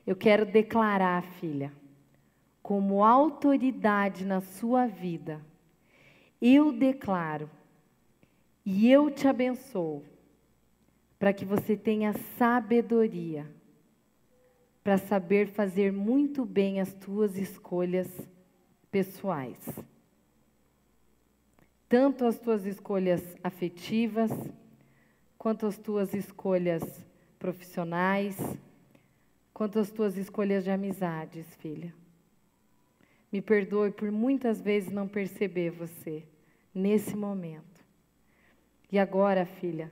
A: Eu quero declarar, filha, como autoridade na sua vida, eu declaro e eu te abençoo para que você tenha sabedoria para saber fazer muito bem as tuas escolhas pessoais. Tanto as tuas escolhas afetivas, quanto as tuas escolhas profissionais, quanto as tuas escolhas de amizades, filha. Me perdoe por muitas vezes não perceber você nesse momento. E agora, filha,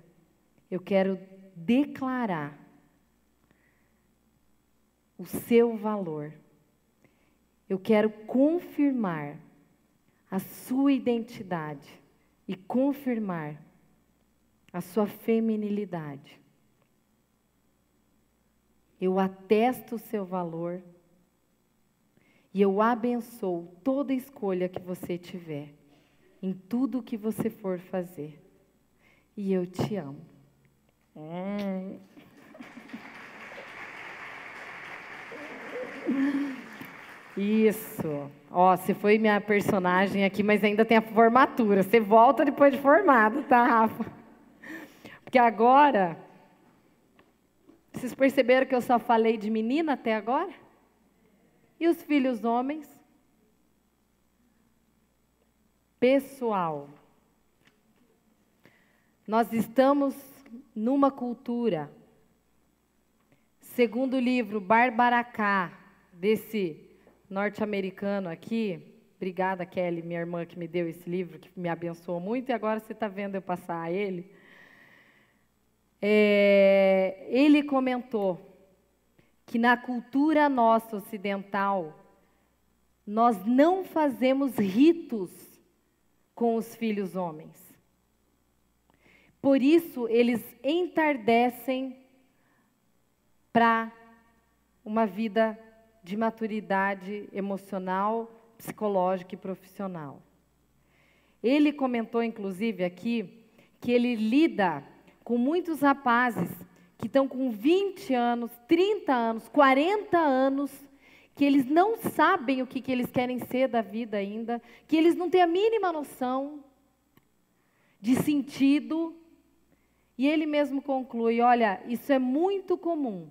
A: eu quero declarar o seu valor. Eu quero confirmar a sua identidade e confirmar a sua feminilidade. Eu atesto o seu valor e eu abençoo toda escolha que você tiver, em tudo que você for fazer. E eu te amo. Hum. Isso. Ó, você foi minha personagem aqui, mas ainda tem a formatura. Você volta depois de formado, tá, Rafa? Porque agora. Vocês perceberam que eu só falei de menina até agora? E os filhos homens? Pessoal. Nós estamos numa cultura, segundo o livro Barbaracá, desse norte-americano aqui, obrigada Kelly, minha irmã que me deu esse livro, que me abençoou muito, e agora você está vendo eu passar a ele. É, ele comentou que na cultura nossa ocidental, nós não fazemos ritos com os filhos homens. Por isso, eles entardecem para uma vida de maturidade emocional, psicológica e profissional. Ele comentou, inclusive, aqui, que ele lida com muitos rapazes que estão com 20 anos, 30 anos, 40 anos, que eles não sabem o que, que eles querem ser da vida ainda, que eles não têm a mínima noção de sentido. E ele mesmo conclui: olha, isso é muito comum,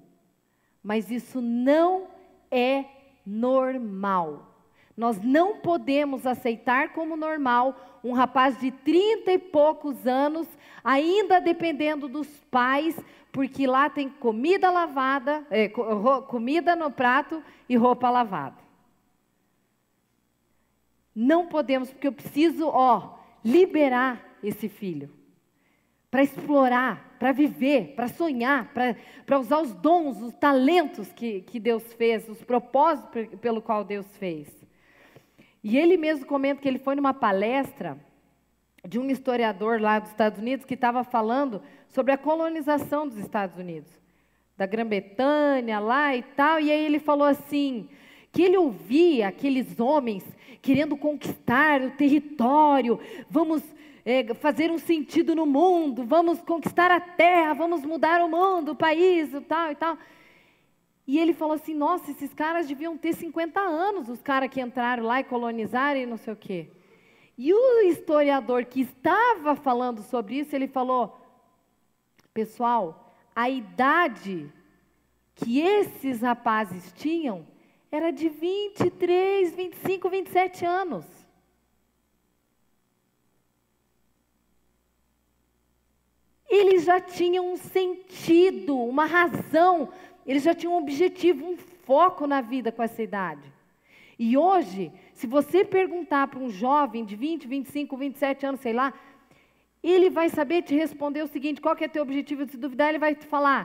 A: mas isso não é normal. Nós não podemos aceitar como normal um rapaz de trinta e poucos anos, ainda dependendo dos pais, porque lá tem comida lavada, é, comida no prato e roupa lavada. Não podemos, porque eu preciso, ó, liberar esse filho para explorar, para viver, para sonhar, para usar os dons, os talentos que, que Deus fez, os propósitos pelo qual Deus fez. E ele mesmo comenta que ele foi numa palestra de um historiador lá dos Estados Unidos que estava falando sobre a colonização dos Estados Unidos, da Grã-Bretanha lá e tal, e aí ele falou assim, que ele ouvia aqueles homens querendo conquistar o território, vamos é, fazer um sentido no mundo, vamos conquistar a terra, vamos mudar o mundo, o país, e tal e tal. E ele falou assim: nossa, esses caras deviam ter 50 anos, os caras que entraram lá e colonizaram e não sei o quê. E o historiador que estava falando sobre isso, ele falou: pessoal, a idade que esses rapazes tinham era de 23, 25, 27 anos. Eles já tinham um sentido, uma razão eles já tinham um objetivo, um foco na vida com essa idade. E hoje, se você perguntar para um jovem de 20, 25, 27 anos, sei lá, ele vai saber te responder o seguinte: qual que é teu objetivo? Se duvidar, ele vai te falar: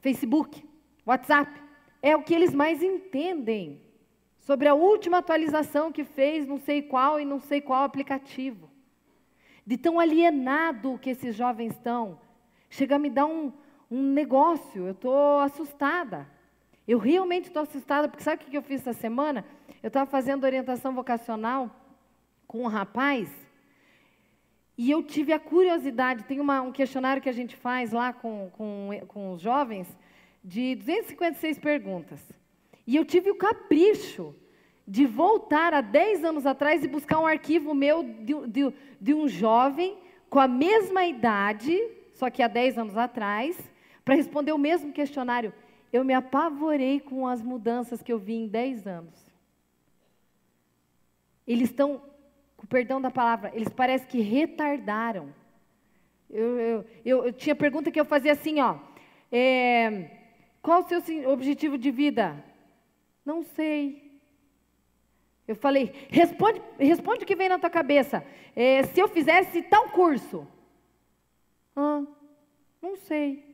A: Facebook, WhatsApp. É o que eles mais entendem sobre a última atualização que fez, não sei qual e não sei qual aplicativo. De tão alienado que esses jovens estão. Chega a me dar um, um negócio, eu estou assustada. Eu realmente estou assustada, porque sabe o que eu fiz essa semana? Eu estava fazendo orientação vocacional com um rapaz, e eu tive a curiosidade, tem uma, um questionário que a gente faz lá com, com, com os jovens, de 256 perguntas. E eu tive o capricho de voltar há 10 anos atrás e buscar um arquivo meu de, de, de um jovem com a mesma idade, só que há 10 anos atrás, para responder o mesmo questionário. Eu me apavorei com as mudanças que eu vi em 10 anos. Eles estão, com perdão da palavra, eles parecem que retardaram. Eu, eu, eu, eu tinha pergunta que eu fazia assim, ó. É, qual o seu objetivo de vida? Não sei. Eu falei, responde, responde o que vem na tua cabeça. É, se eu fizesse tal curso. Ah, não sei.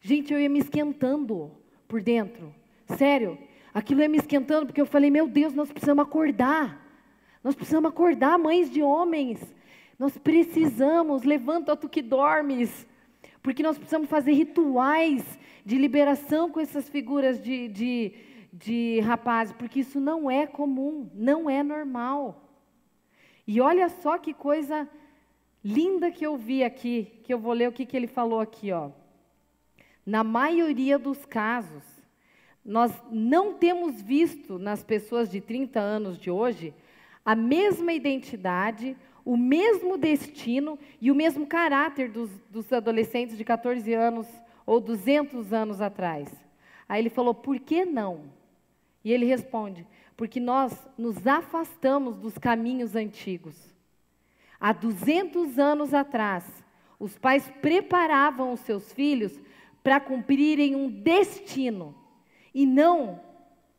A: Gente, eu ia me esquentando por dentro. Sério. Aquilo ia me esquentando porque eu falei, meu Deus, nós precisamos acordar. Nós precisamos acordar, mães de homens. Nós precisamos, levanta tu que dormes. Porque nós precisamos fazer rituais de liberação com essas figuras de, de, de rapazes, porque isso não é comum, não é normal. E olha só que coisa linda que eu vi aqui, que eu vou ler o que, que ele falou aqui, ó. Na maioria dos casos, nós não temos visto nas pessoas de 30 anos de hoje a mesma identidade o mesmo destino e o mesmo caráter dos, dos adolescentes de 14 anos ou 200 anos atrás. Aí ele falou: por que não? E ele responde: porque nós nos afastamos dos caminhos antigos. Há 200 anos atrás, os pais preparavam os seus filhos para cumprirem um destino e não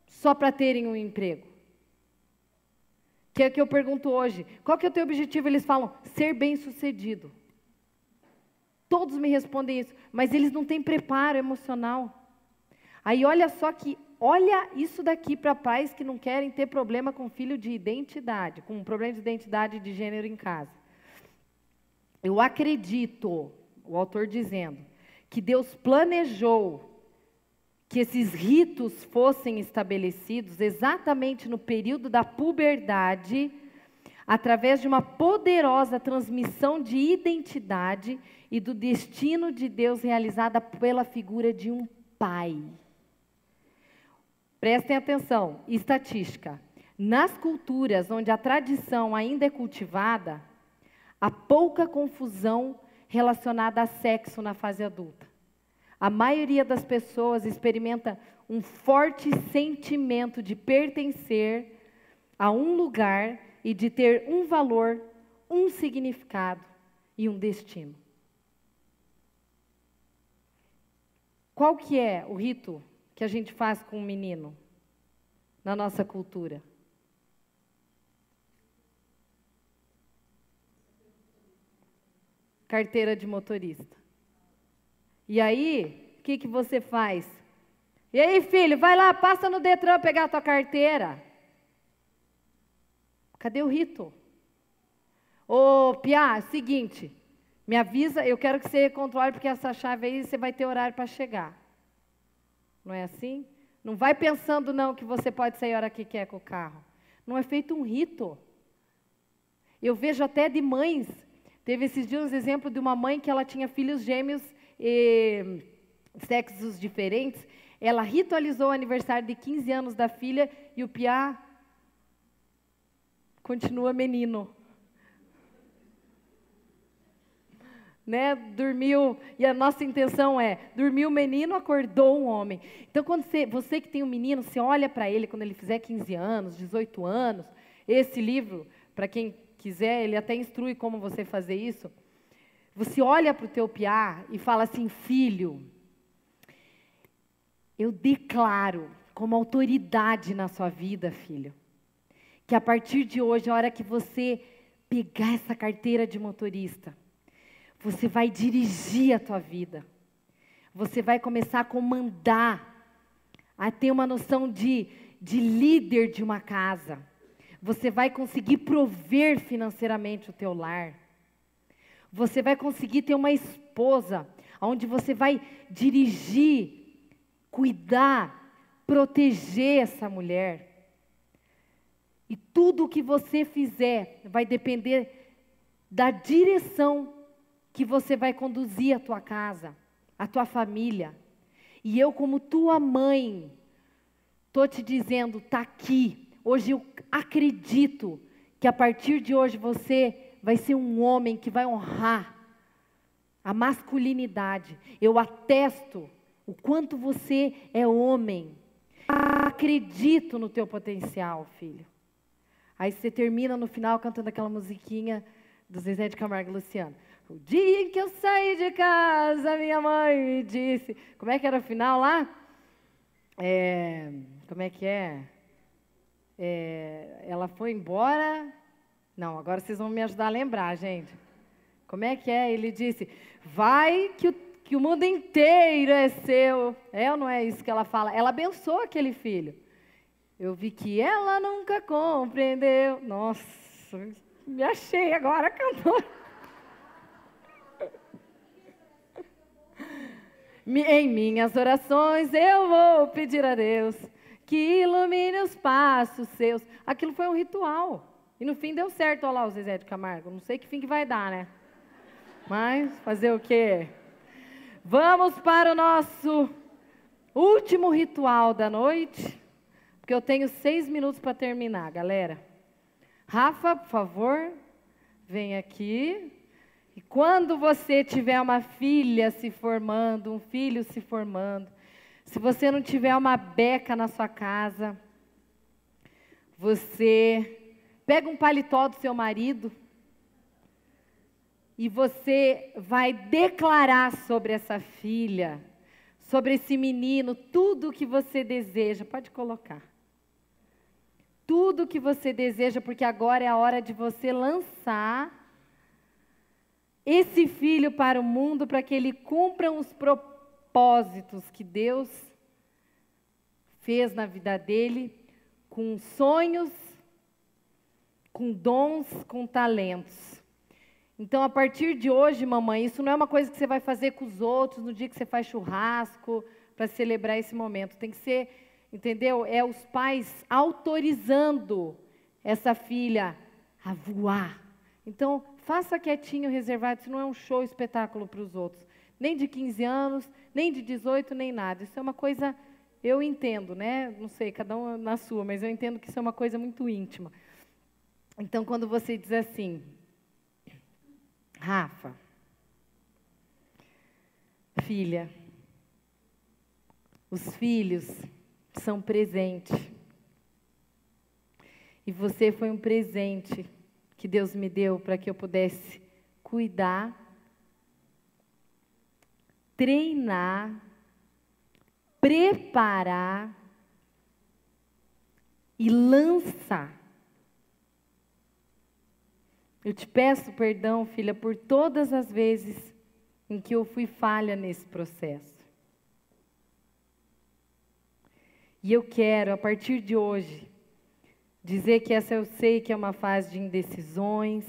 A: só para terem um emprego que é o que eu pergunto hoje. Qual que é o teu objetivo? Eles falam, ser bem-sucedido. Todos me respondem isso, mas eles não têm preparo emocional. Aí olha só que, olha isso daqui para pais que não querem ter problema com filho de identidade, com problema de identidade de gênero em casa. Eu acredito, o autor dizendo, que Deus planejou que esses ritos fossem estabelecidos exatamente no período da puberdade, através de uma poderosa transmissão de identidade e do destino de Deus realizada pela figura de um pai. Prestem atenção, estatística. Nas culturas onde a tradição ainda é cultivada, há pouca confusão relacionada a sexo na fase adulta. A maioria das pessoas experimenta um forte sentimento de pertencer a um lugar e de ter um valor, um significado e um destino. Qual que é o rito que a gente faz com o um menino na nossa cultura? Carteira de motorista. E aí, o que, que você faz? E aí, filho, vai lá, passa no Detran pegar a tua carteira. Cadê o rito? Ô, Pia, seguinte, me avisa, eu quero que você controle, porque essa chave aí você vai ter horário para chegar. Não é assim? Não vai pensando, não, que você pode sair a hora que quer com o carro. Não é feito um rito. Eu vejo até de mães. Teve esses dias um exemplo de uma mãe que ela tinha filhos gêmeos e, sexos diferentes, ela ritualizou o aniversário de 15 anos da filha e o Piá continua menino. Né? Dormiu, e a nossa intenção é: dormiu o menino, acordou um homem. Então, quando você, você que tem um menino, você olha para ele quando ele fizer 15 anos, 18 anos. Esse livro, para quem quiser, ele até instrui como você fazer isso. Você olha para o teu piá e fala assim, filho, eu declaro como autoridade na sua vida, filho, que a partir de hoje, a hora que você pegar essa carteira de motorista, você vai dirigir a tua vida. Você vai começar a comandar a ter uma noção de, de líder de uma casa. Você vai conseguir prover financeiramente o teu lar. Você vai conseguir ter uma esposa onde você vai dirigir, cuidar, proteger essa mulher. E tudo o que você fizer vai depender da direção que você vai conduzir a tua casa, a tua família. E eu, como tua mãe, estou te dizendo, está aqui. Hoje eu acredito que a partir de hoje você vai ser um homem que vai honrar a masculinidade. Eu atesto o quanto você é homem. Acredito no teu potencial, filho. Aí você termina no final cantando aquela musiquinha do Zezé de Camargo e Luciano. O dia em que eu saí de casa, minha mãe me disse. Como é que era o final lá? É, como é que é? é? Ela foi embora. Não, agora vocês vão me ajudar a lembrar, gente. Como é que é? Ele disse: Vai que o, que o mundo inteiro é seu. É ou não é isso que ela fala? Ela abençoou aquele filho. Eu vi que ela nunca compreendeu. Nossa, me achei agora [LAUGHS] cantora. Em minhas orações eu vou pedir a Deus que ilumine os passos seus. Aquilo foi um ritual. E no fim deu certo, olha lá o Zezé de Camargo. Não sei que fim que vai dar, né? Mas fazer o quê? Vamos para o nosso último ritual da noite. Porque eu tenho seis minutos para terminar, galera. Rafa, por favor, vem aqui. E quando você tiver uma filha se formando, um filho se formando, se você não tiver uma beca na sua casa, você pega um paletó do seu marido e você vai declarar sobre essa filha, sobre esse menino, tudo o que você deseja. Pode colocar. Tudo o que você deseja, porque agora é a hora de você lançar esse filho para o mundo para que ele cumpra os propósitos que Deus fez na vida dele, com sonhos, com dons, com talentos. Então, a partir de hoje, mamãe, isso não é uma coisa que você vai fazer com os outros no dia que você faz churrasco para celebrar esse momento. Tem que ser, entendeu? É os pais autorizando essa filha a voar. Então, Faça quietinho, reservado, isso não é um show espetáculo para os outros. Nem de 15 anos, nem de 18, nem nada. Isso é uma coisa, eu entendo, né? Não sei, cada um na sua, mas eu entendo que isso é uma coisa muito íntima. Então, quando você diz assim, Rafa, filha, os filhos são presente. E você foi um presente que Deus me deu para que eu pudesse cuidar, treinar, preparar e lançar. Eu te peço perdão, filha, por todas as vezes em que eu fui falha nesse processo. E eu quero, a partir de hoje, Dizer que essa eu sei que é uma fase de indecisões,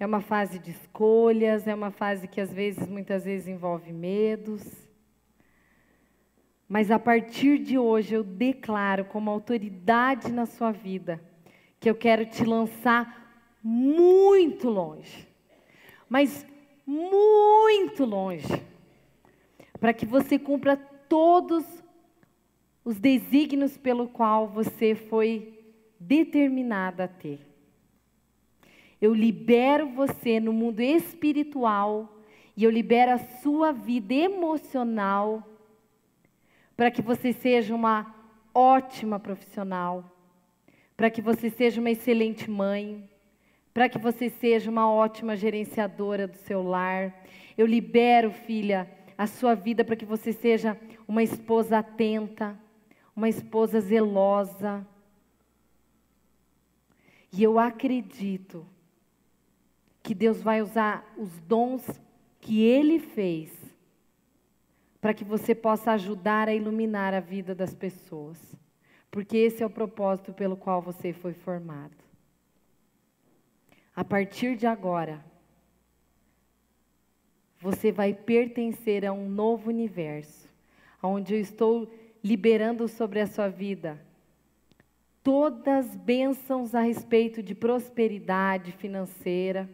A: é uma fase de escolhas, é uma fase que às vezes, muitas vezes, envolve medos. Mas a partir de hoje eu declaro como autoridade na sua vida que eu quero te lançar muito longe. Mas muito longe. Para que você cumpra todos os desígnios pelo qual você foi determinada a ter. Eu libero você no mundo espiritual e eu libero a sua vida emocional para que você seja uma ótima profissional, para que você seja uma excelente mãe, para que você seja uma ótima gerenciadora do seu lar. Eu libero, filha, a sua vida para que você seja uma esposa atenta, uma esposa zelosa, e eu acredito que Deus vai usar os dons que Ele fez para que você possa ajudar a iluminar a vida das pessoas. Porque esse é o propósito pelo qual você foi formado. A partir de agora, você vai pertencer a um novo universo, onde eu estou liberando sobre a sua vida todas bênçãos a respeito de prosperidade financeira.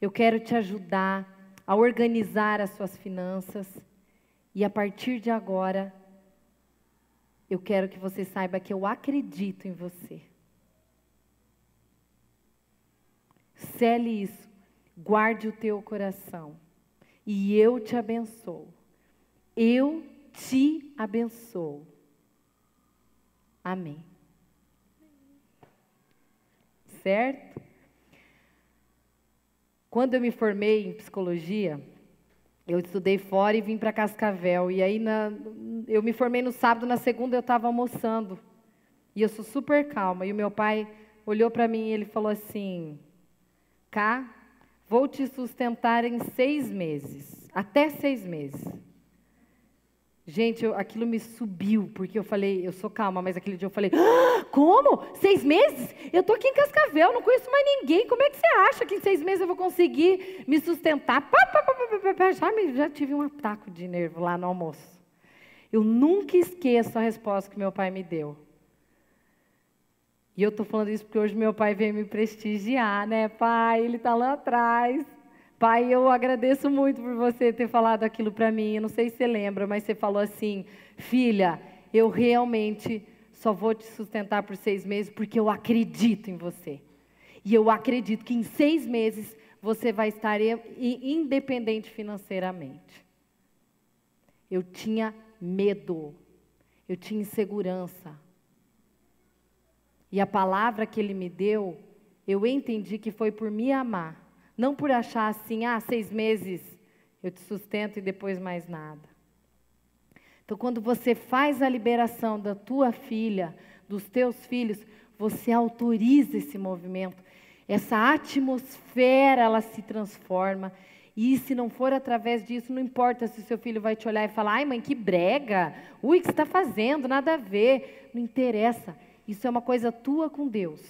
A: Eu quero te ajudar a organizar as suas finanças. E a partir de agora, eu quero que você saiba que eu acredito em você. Cele isso, guarde o teu coração e eu te abençoo. Eu te abençoo. Amém. Certo? Quando eu me formei em psicologia, eu estudei fora e vim para Cascavel. E aí na, eu me formei no sábado, na segunda eu estava almoçando. E eu sou super calma. E o meu pai olhou para mim e ele falou assim: Cá, Vou te sustentar em seis meses, até seis meses. Gente, eu, aquilo me subiu, porque eu falei, eu sou calma, mas aquele dia eu falei, ah, como? Seis meses? Eu estou aqui em Cascavel, não conheço mais ninguém. Como é que você acha que em seis meses eu vou conseguir me sustentar? Pá, pá, pá, já, me, já tive um ataque de nervo lá no almoço. Eu nunca esqueço a resposta que meu pai me deu. E eu estou falando isso porque hoje meu pai veio me prestigiar, né? Pai, ele está lá atrás. Pai, eu agradeço muito por você ter falado aquilo para mim. Eu não sei se você lembra, mas você falou assim: filha, eu realmente só vou te sustentar por seis meses porque eu acredito em você. E eu acredito que em seis meses você vai estar independente financeiramente. Eu tinha medo, eu tinha insegurança. E a palavra que ele me deu, eu entendi que foi por me amar. Não por achar assim, ah, seis meses eu te sustento e depois mais nada. Então, quando você faz a liberação da tua filha, dos teus filhos, você autoriza esse movimento. Essa atmosfera, ela se transforma. E se não for através disso, não importa se o seu filho vai te olhar e falar: ai, mãe, que brega. Ui, o que você está fazendo? Nada a ver. Não interessa. Isso é uma coisa tua com Deus.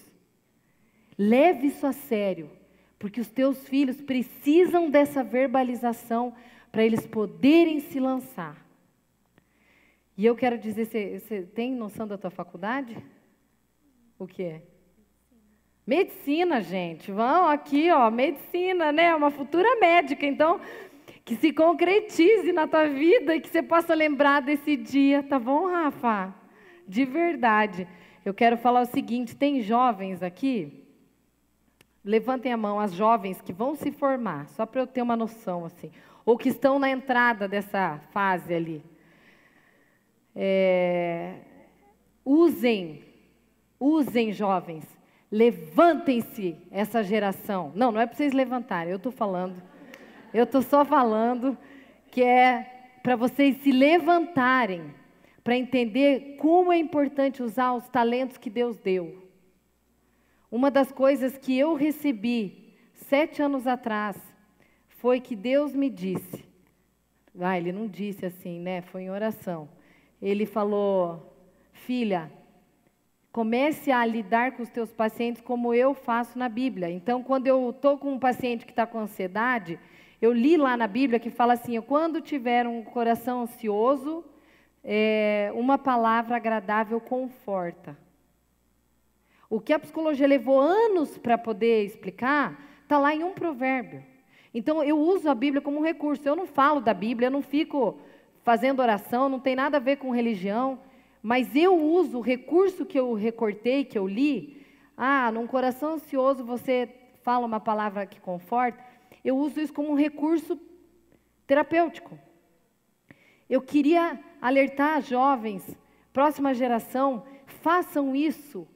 A: Leve isso a sério, porque os teus filhos precisam dessa verbalização para eles poderem se lançar. E eu quero dizer, você, você tem noção da tua faculdade? O que é? Medicina, gente. Vão aqui, ó, medicina, né? Uma futura médica. Então, que se concretize na tua vida e que você possa lembrar desse dia, tá bom, Rafa? De verdade. Eu quero falar o seguinte: tem jovens aqui? Levantem a mão as jovens que vão se formar, só para eu ter uma noção assim, ou que estão na entrada dessa fase ali. É, usem, usem jovens, levantem-se essa geração. Não, não é para vocês levantarem, eu estou falando, eu estou só falando que é para vocês se levantarem para entender como é importante usar os talentos que Deus deu. Uma das coisas que eu recebi sete anos atrás foi que Deus me disse. Ah, ele não disse assim, né? Foi em oração. Ele falou: Filha, comece a lidar com os teus pacientes como eu faço na Bíblia. Então, quando eu estou com um paciente que está com ansiedade, eu li lá na Bíblia que fala assim: quando tiver um coração ansioso, é, uma palavra agradável conforta. O que a psicologia levou anos para poder explicar, está lá em um provérbio. Então eu uso a Bíblia como um recurso. Eu não falo da Bíblia, eu não fico fazendo oração, não tem nada a ver com religião, mas eu uso o recurso que eu recortei, que eu li. Ah, num coração ansioso você fala uma palavra que conforta. Eu uso isso como um recurso terapêutico. Eu queria alertar jovens, próxima geração, façam isso,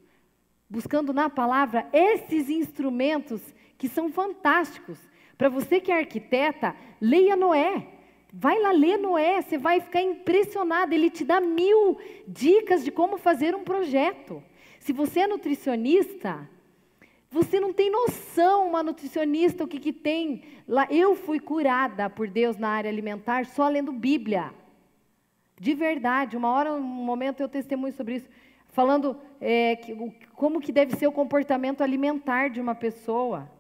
A: buscando na palavra esses instrumentos que são fantásticos. Para você que é arquiteta, leia Noé. Vai lá ler Noé, você vai ficar impressionado. Ele te dá mil dicas de como fazer um projeto. Se você é nutricionista, você não tem noção, uma nutricionista, o que, que tem. Lá, eu fui curada por Deus na área alimentar só lendo Bíblia. De verdade, uma hora, um momento eu testemunho sobre isso, falando é, como que deve ser o comportamento alimentar de uma pessoa.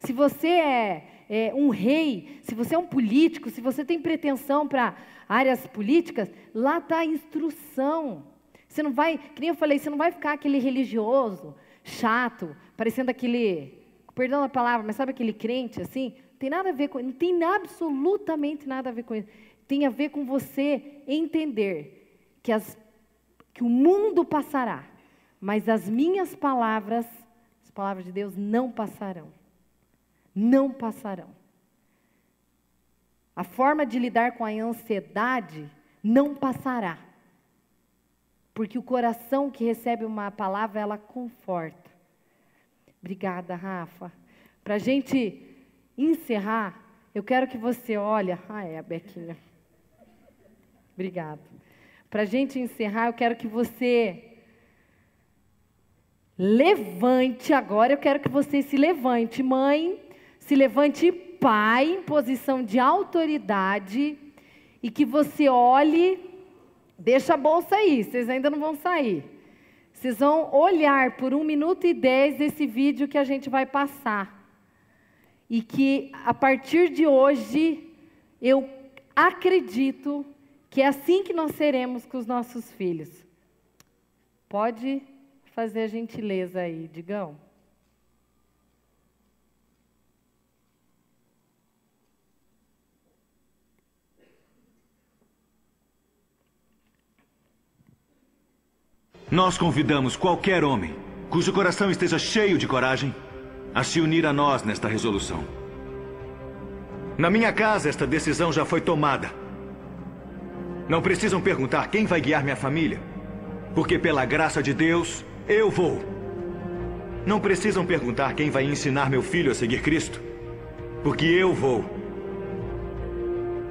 A: Se você é, é, um rei, se você é um político, se você tem pretensão para áreas políticas, lá está a instrução. Você não vai, que nem eu falei, você não vai ficar aquele religioso, chato, parecendo aquele, perdão a palavra, mas sabe aquele crente assim? Tem nada a ver com, não tem absolutamente nada a ver com isso. Tem a ver com você entender que, as, que o mundo passará, mas as minhas palavras, as palavras de Deus não passarão. Não passarão. A forma de lidar com a ansiedade não passará. Porque o coração que recebe uma palavra, ela conforta. Obrigada, Rafa. Para a gente encerrar, eu quero que você olhe. Ah, é, a Bequinha. Obrigada. Para a gente encerrar, eu quero que você levante agora. Eu quero que você se levante, mãe. Se levante, pai, em posição de autoridade. E que você olhe. Deixa a bolsa aí, vocês ainda não vão sair. Vocês vão olhar por um minuto e dez desse vídeo que a gente vai passar e que a partir de hoje eu acredito que é assim que nós seremos com os nossos filhos. Pode fazer a gentileza aí, Digão.
F: Nós convidamos qualquer homem cujo coração esteja cheio de coragem a se unir a nós nesta resolução. Na minha casa, esta decisão já foi tomada. Não precisam perguntar quem vai guiar minha família, porque pela graça de Deus, eu vou. Não precisam perguntar quem vai ensinar meu filho a seguir Cristo, porque eu vou.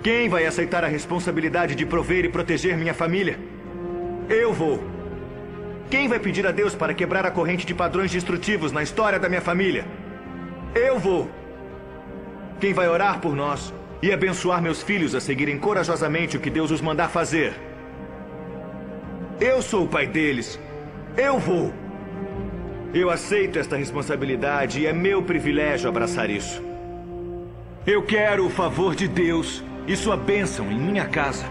F: Quem vai aceitar a responsabilidade de prover e proteger minha família? Eu vou. Quem vai pedir a Deus para quebrar a corrente de padrões destrutivos na história da minha família? Eu vou. Quem vai orar por nós e abençoar meus filhos a seguirem corajosamente o que Deus os mandar fazer? Eu sou o pai deles. Eu vou. Eu aceito esta responsabilidade e é meu privilégio abraçar isso. Eu quero o favor de Deus e sua bênção em minha casa.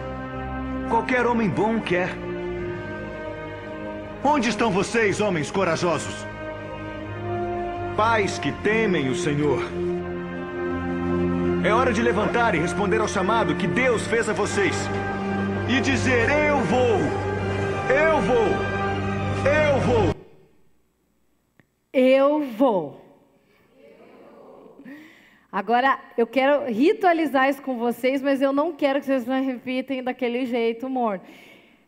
F: Qualquer homem bom quer. Onde estão vocês, homens corajosos? Pais que temem o Senhor. É hora de levantar e responder ao chamado que Deus fez a vocês. E dizer: Eu vou! Eu vou! Eu vou!
A: Eu vou! Agora, eu quero ritualizar isso com vocês, mas eu não quero que vocês não repitem daquele jeito morno.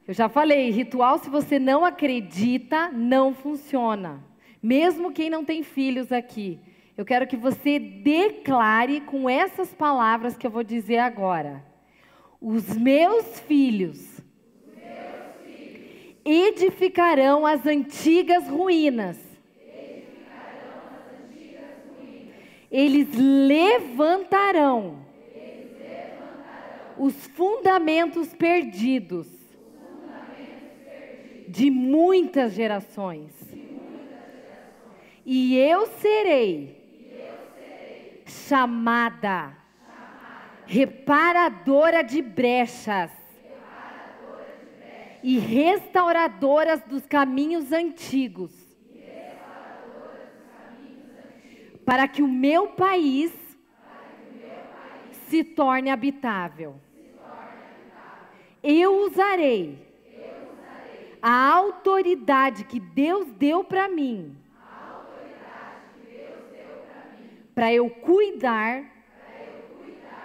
A: Eu já falei, ritual, se você não acredita, não funciona. Mesmo quem não tem filhos aqui. Eu quero que você declare com essas palavras que eu vou dizer agora. Os meus filhos, edificarão as antigas ruínas. Eles levantarão, os fundamentos perdidos de muitas gerações. E eu serei, chamada, reparadora de brechas, e restauradoras dos caminhos antigos, para que o meu país, se torne habitável. Eu usarei a autoridade que Deus deu para mim, para eu cuidar,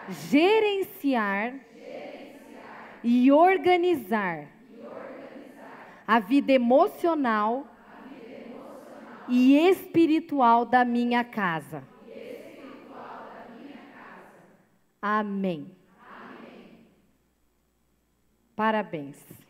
A: gerenciar, e, organizar e a vida emocional, e espiritual da minha casa. Da minha casa. Amém. Amém. Parabéns.